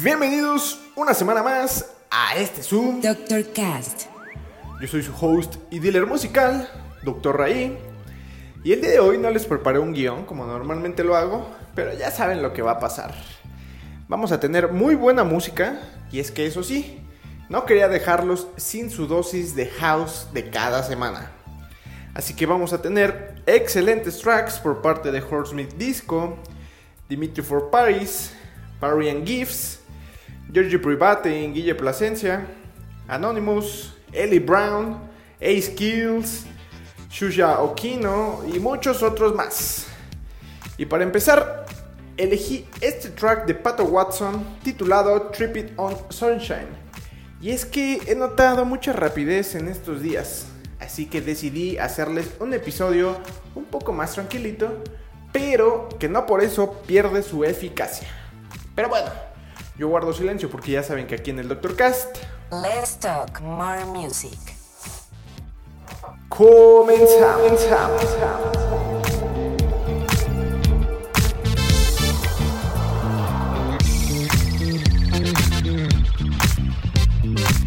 Bienvenidos una semana más a este Zoom. Dr. Cast. Yo soy su host y dealer musical, Dr. Raí. Y el día de hoy no les preparé un guion como normalmente lo hago, pero ya saben lo que va a pasar. Vamos a tener muy buena música, y es que eso sí, no quería dejarlos sin su dosis de house de cada semana. Así que vamos a tener excelentes tracks por parte de Horsemith Disco, Dimitri for Paris, Parry and Gifts, Giorgio Private y Guille Plasencia, Anonymous, Ellie Brown, Ace Kills, Shusha Okino y muchos otros más. Y para empezar, elegí este track de Pato Watson titulado Trip It on Sunshine. Y es que he notado mucha rapidez en estos días, así que decidí hacerles un episodio un poco más tranquilito, pero que no por eso pierde su eficacia. Pero bueno, yo guardo silencio porque ya saben que aquí en el Dr. Cast Let's talk more music. comenzamos. This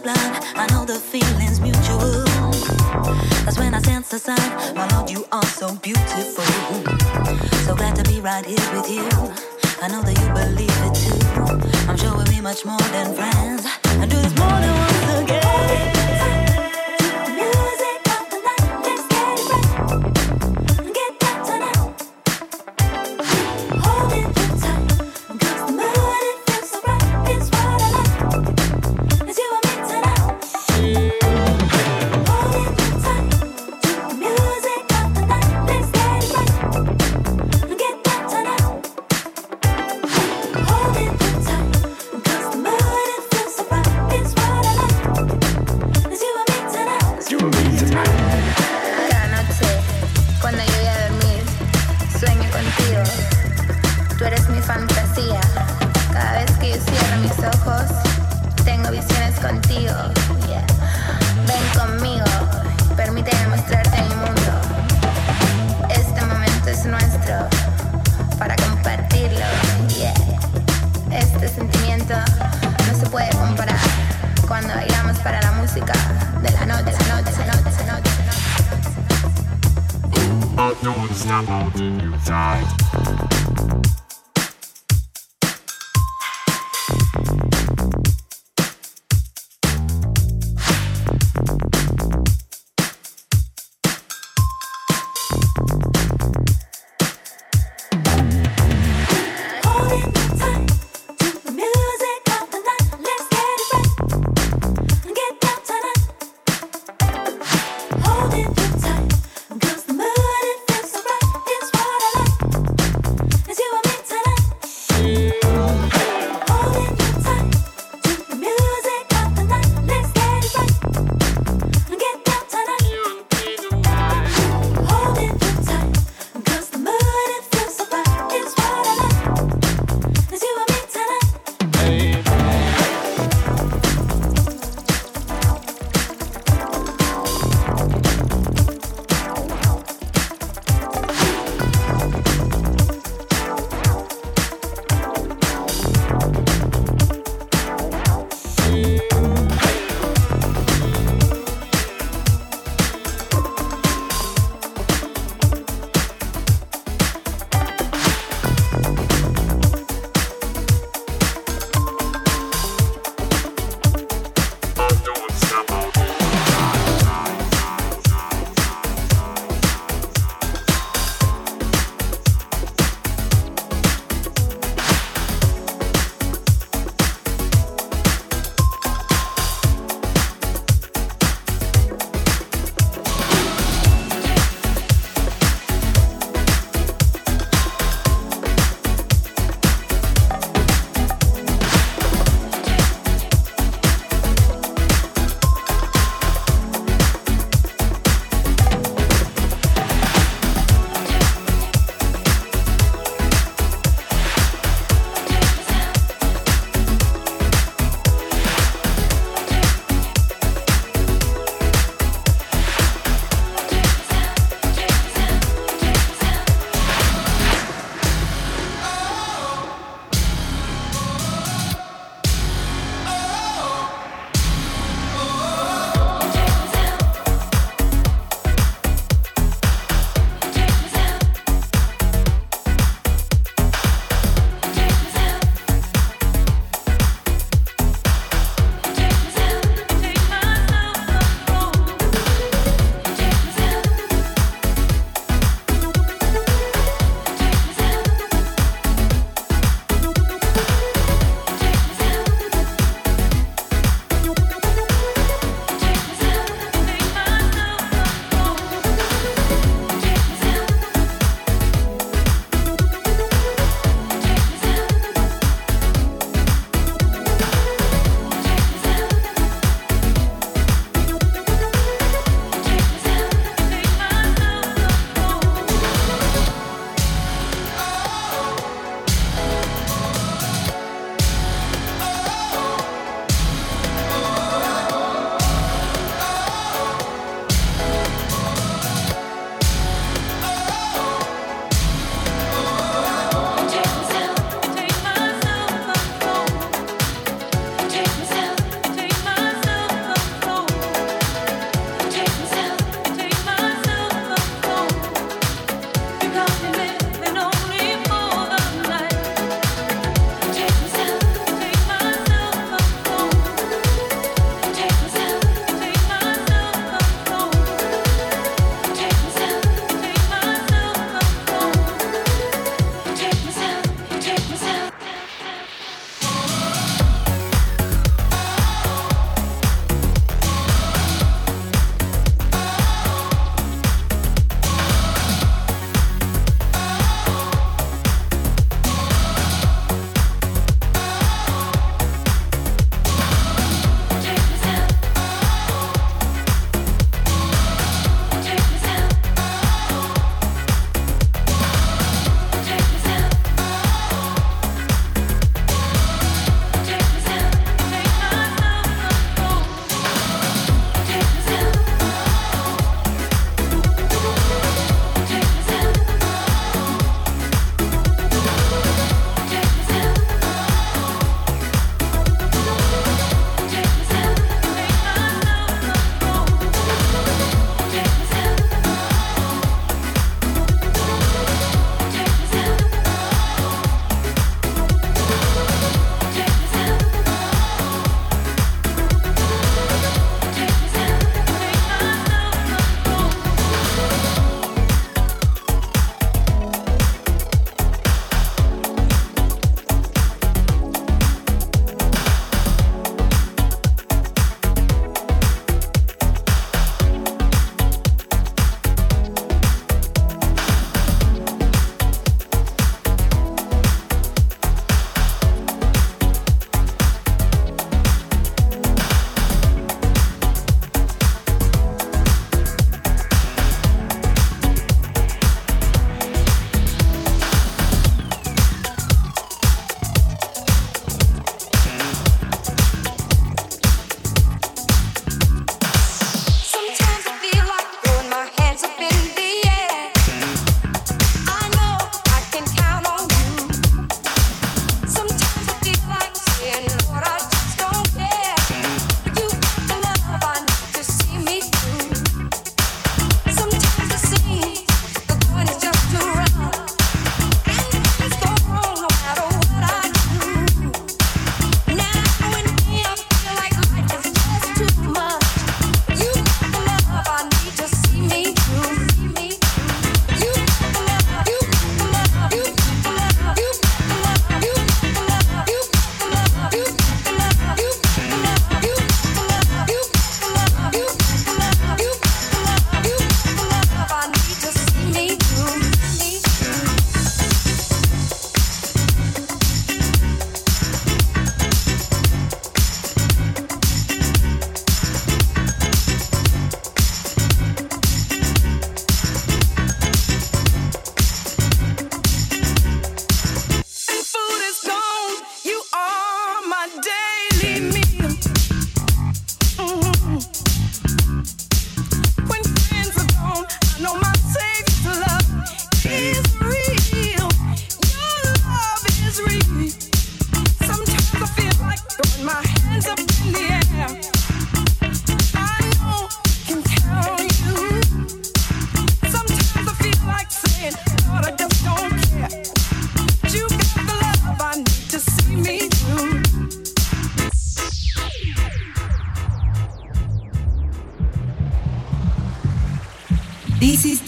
the. I know the feeling's mutual. That's when I sense the sign. My Lord, you are so beautiful. So glad to be right here with you. I know that you believe it too. I'm sure we'll be much more than friends.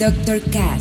Dr. Cast.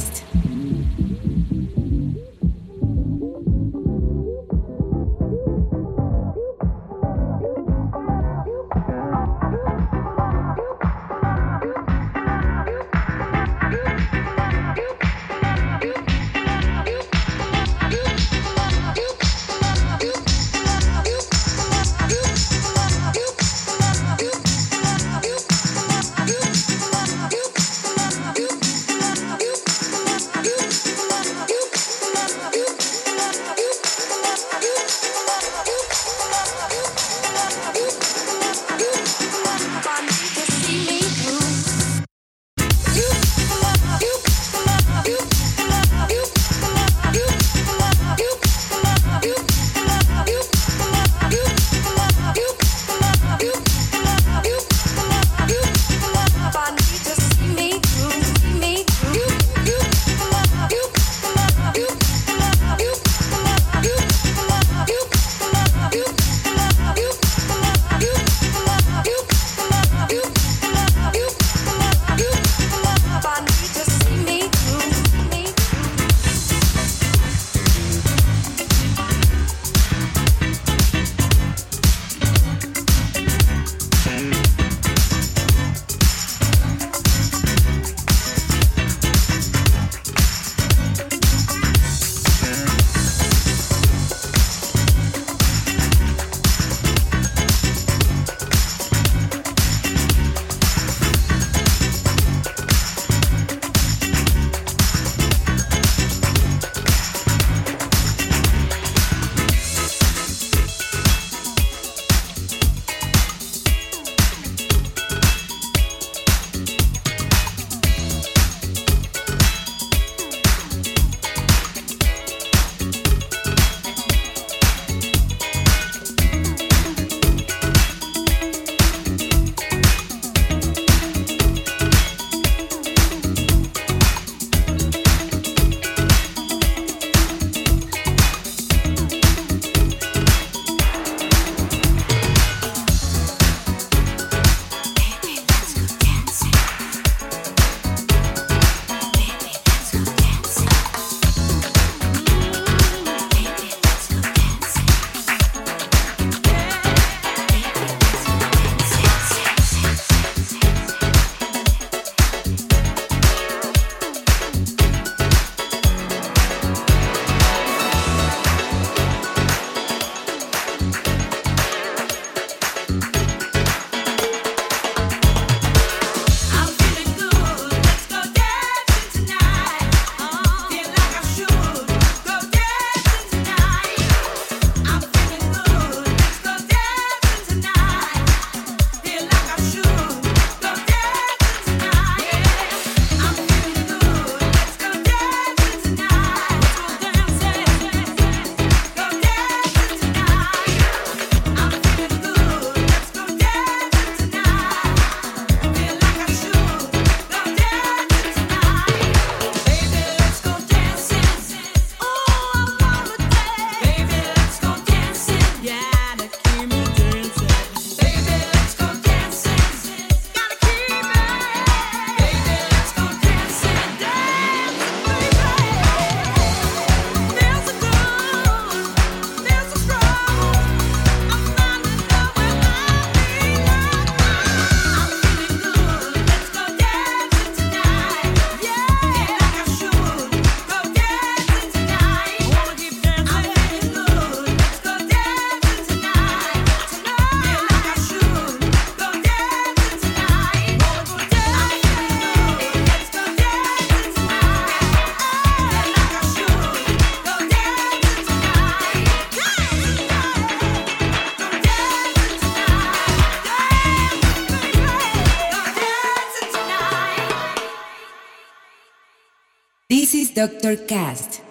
Doctor Cast.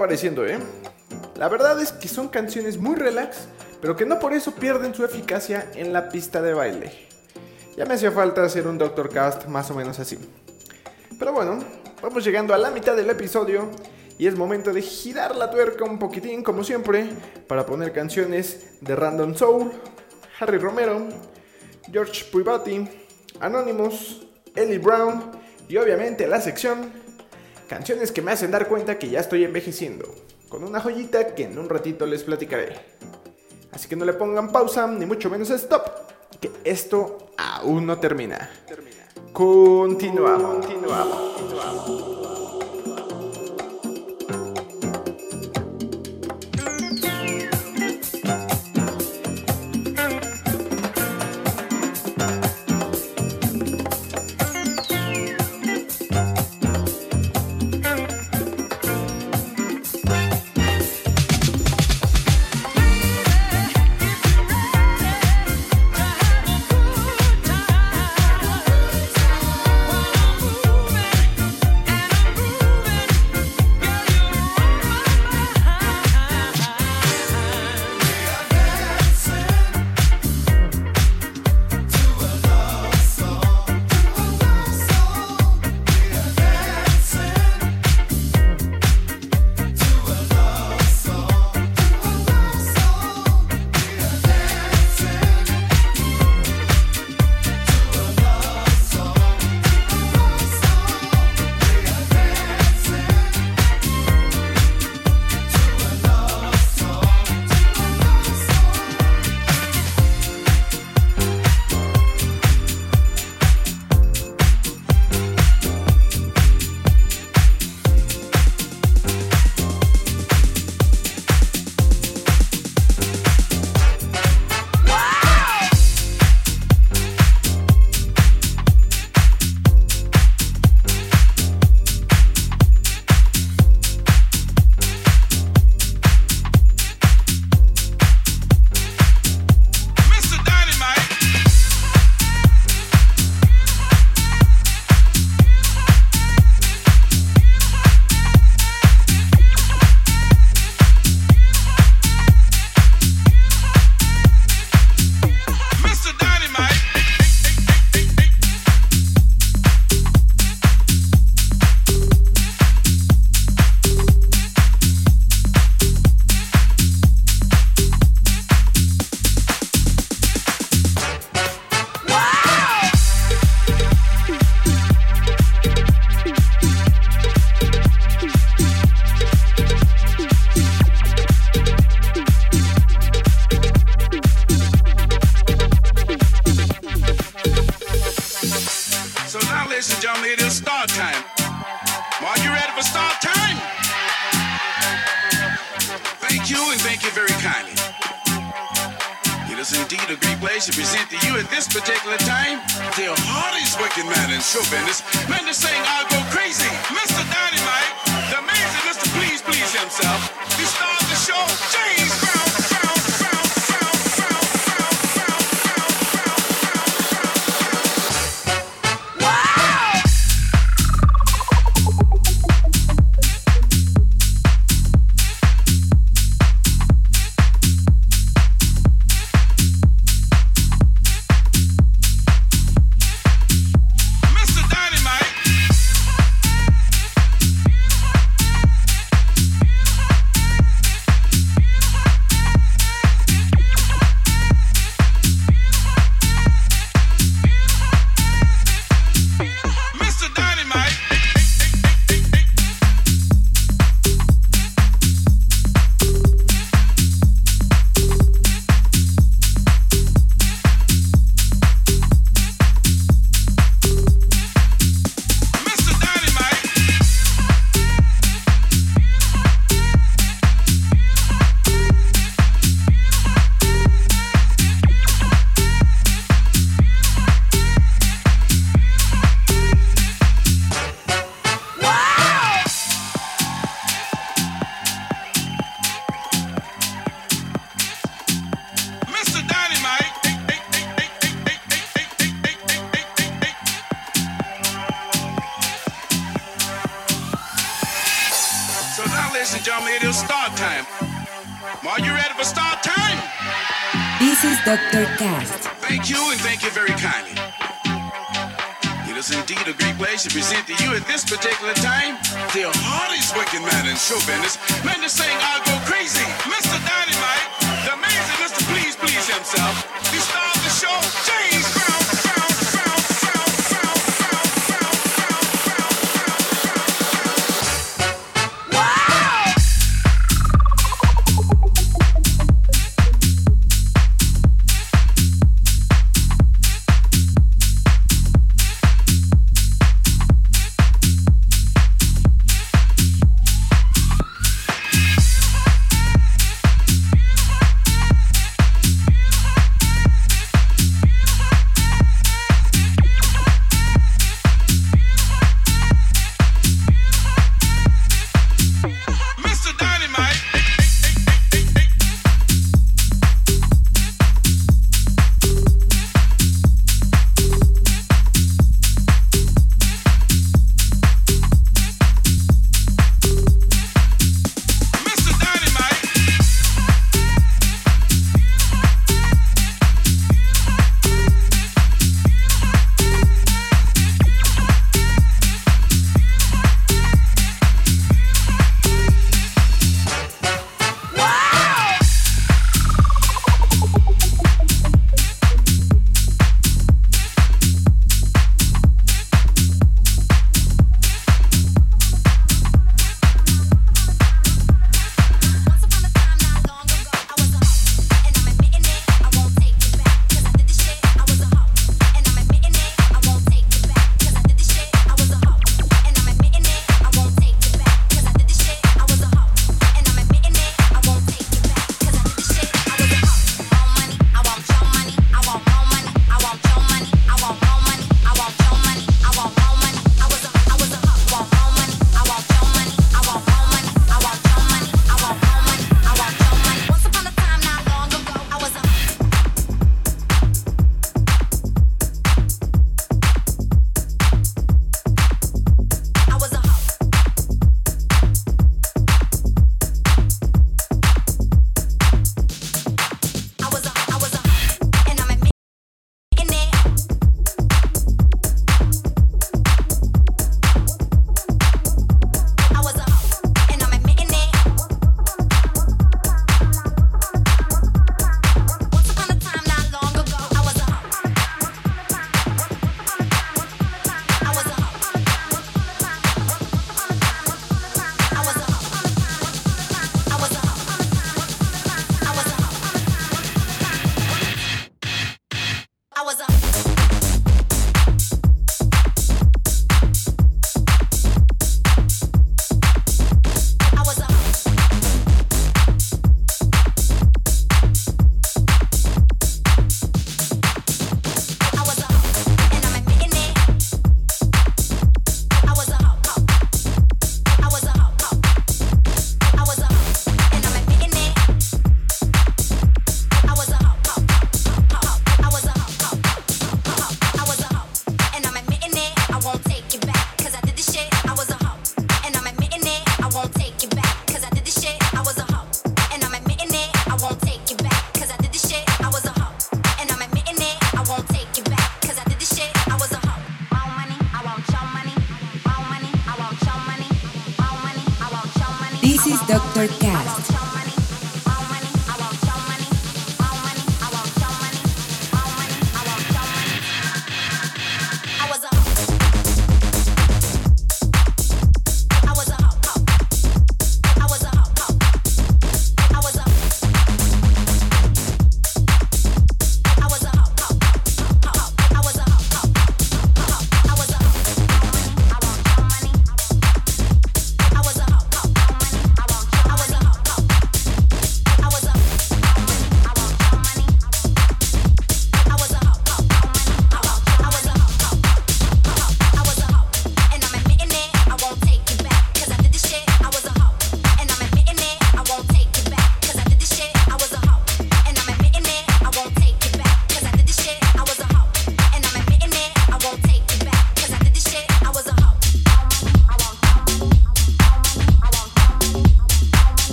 ¿Qué les está pareciendo, eh? La verdad es que son canciones muy relax, pero que no por eso pierden su eficacia en la pista de baile. Ya me hacía falta hacer un Doctor Cast más o menos así. Pero bueno, vamos llegando a la mitad del episodio y es momento de girar la tuerca un poquitín como siempre para poner canciones de Random Soul, Harry Romero, George Puibati, Anonymous, Ellie Brown y obviamente la sección canciones que me hacen dar cuenta que ya estoy envejeciendo, con una joyita que en un ratito les platicaré. Así que no le pongan pausa ni mucho menos stop, que esto aún no termina. Continuamos, continuamos, continuamos. your business.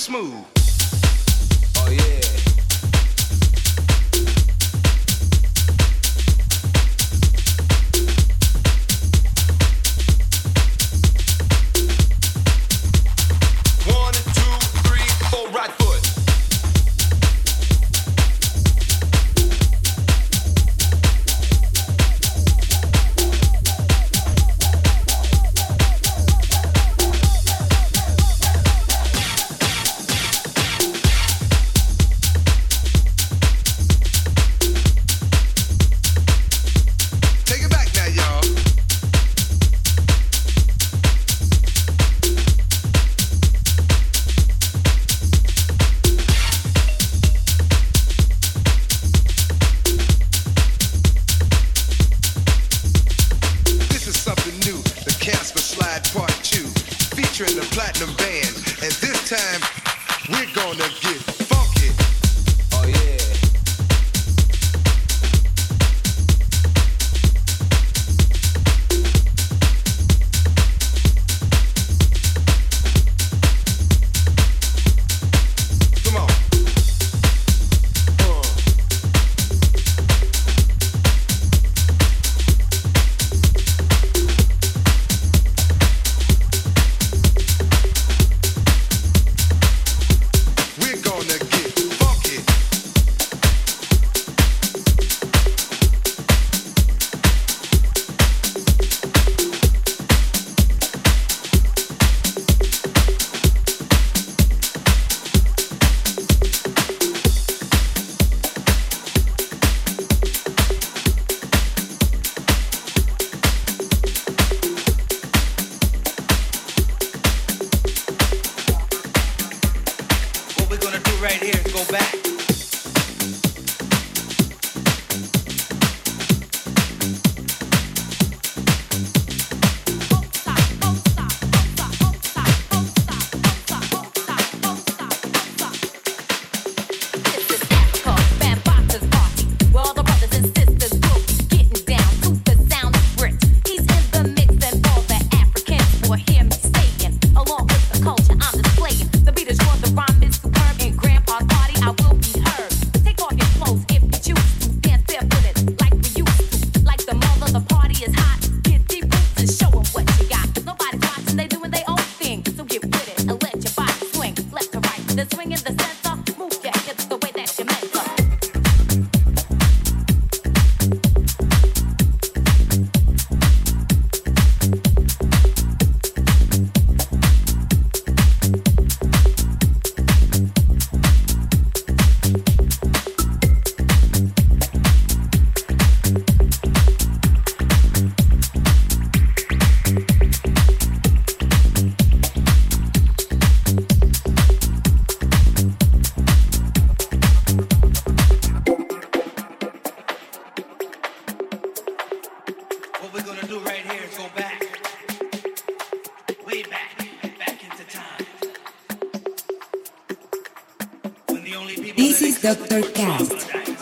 smooth. This is Dr. Cast.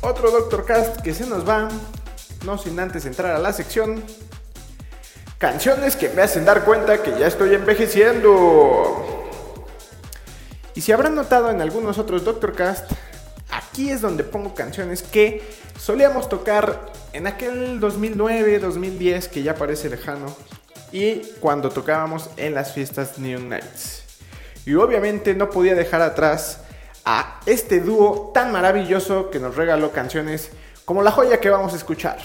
Otro Doctor Cast que se nos va, no sin antes entrar a la sección. Canciones que me hacen dar cuenta que ya estoy envejeciendo. Y si habrán notado en algunos otros Doctor Cast, aquí es donde pongo canciones que solíamos tocar en aquel 2009, 2010 que ya parece lejano y cuando tocábamos en las fiestas Neon Nights. Y obviamente no podía dejar atrás a este dúo tan maravilloso que nos regaló canciones como la joya que vamos a escuchar.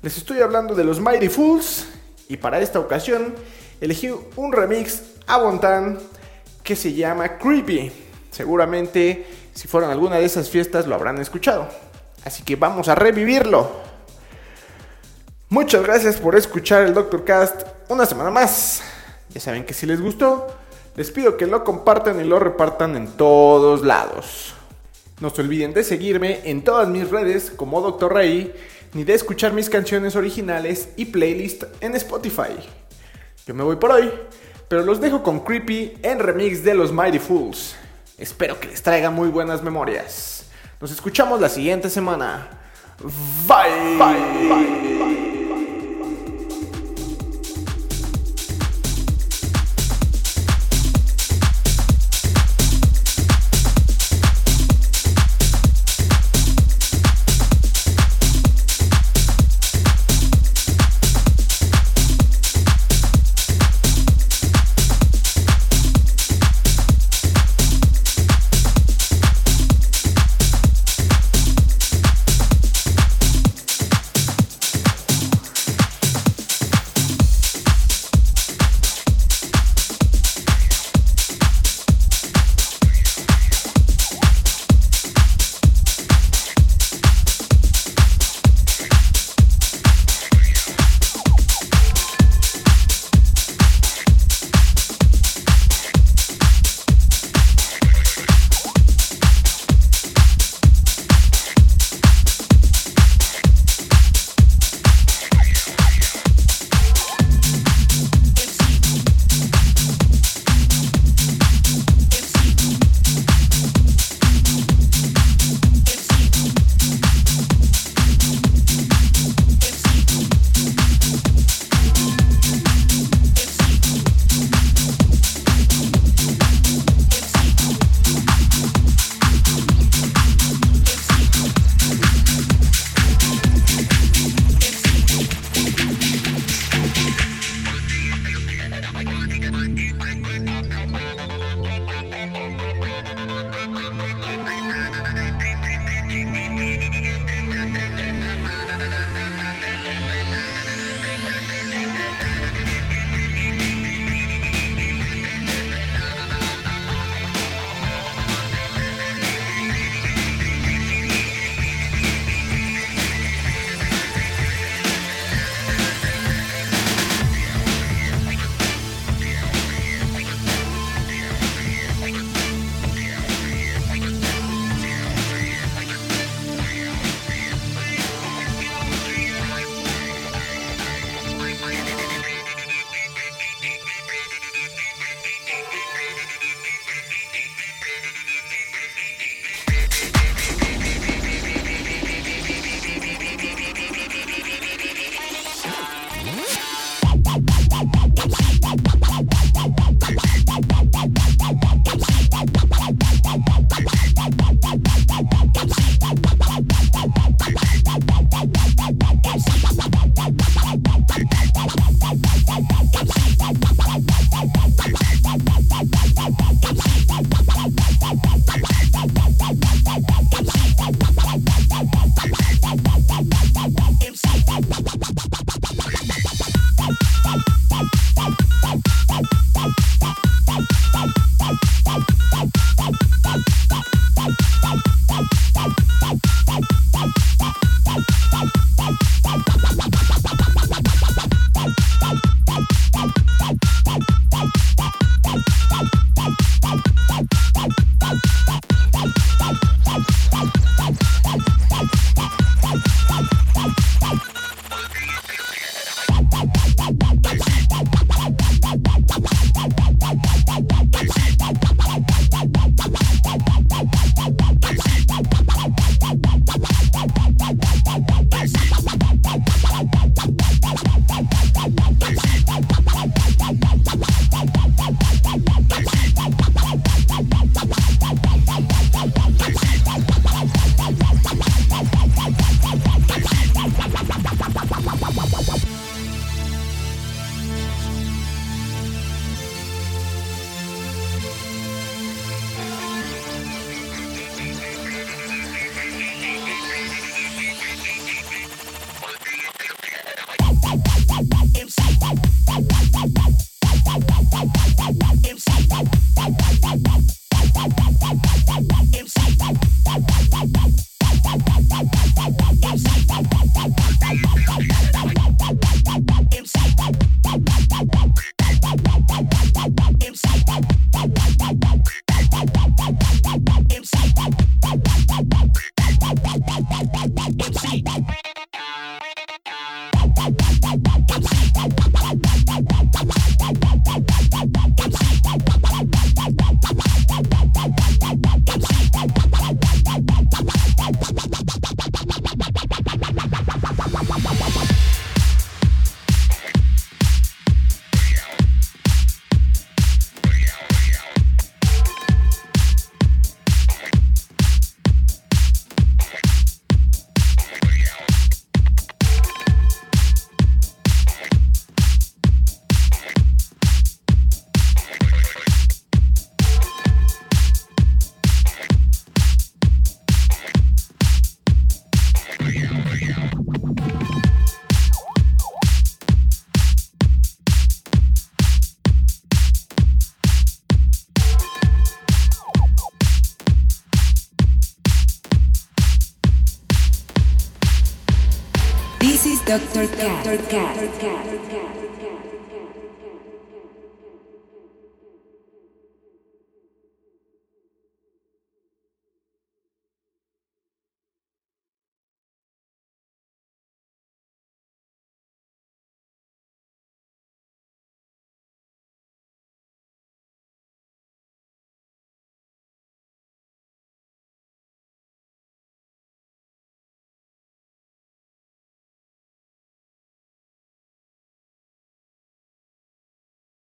Les estoy hablando de los Mighty Fools y para esta ocasión elegí un remix a Bontan que se llama Creepy. Seguramente si fueron alguna de esas fiestas lo habrán escuchado. Así que vamos a revivirlo. Muchas gracias por escuchar el Doctor Cast una semana más. Ya saben que si les gustó, les pido que lo compartan y lo repartan en todos lados. No se olviden de seguirme en todas mis redes como Dr. Rey, ni de escuchar mis canciones originales y playlist en Spotify. Yo me voy por hoy, pero los dejo con Creepy en remix de los Mighty Fools. Espero que les traiga muy buenas memorias. Nos escuchamos la siguiente semana. Bye. bye, bye, bye.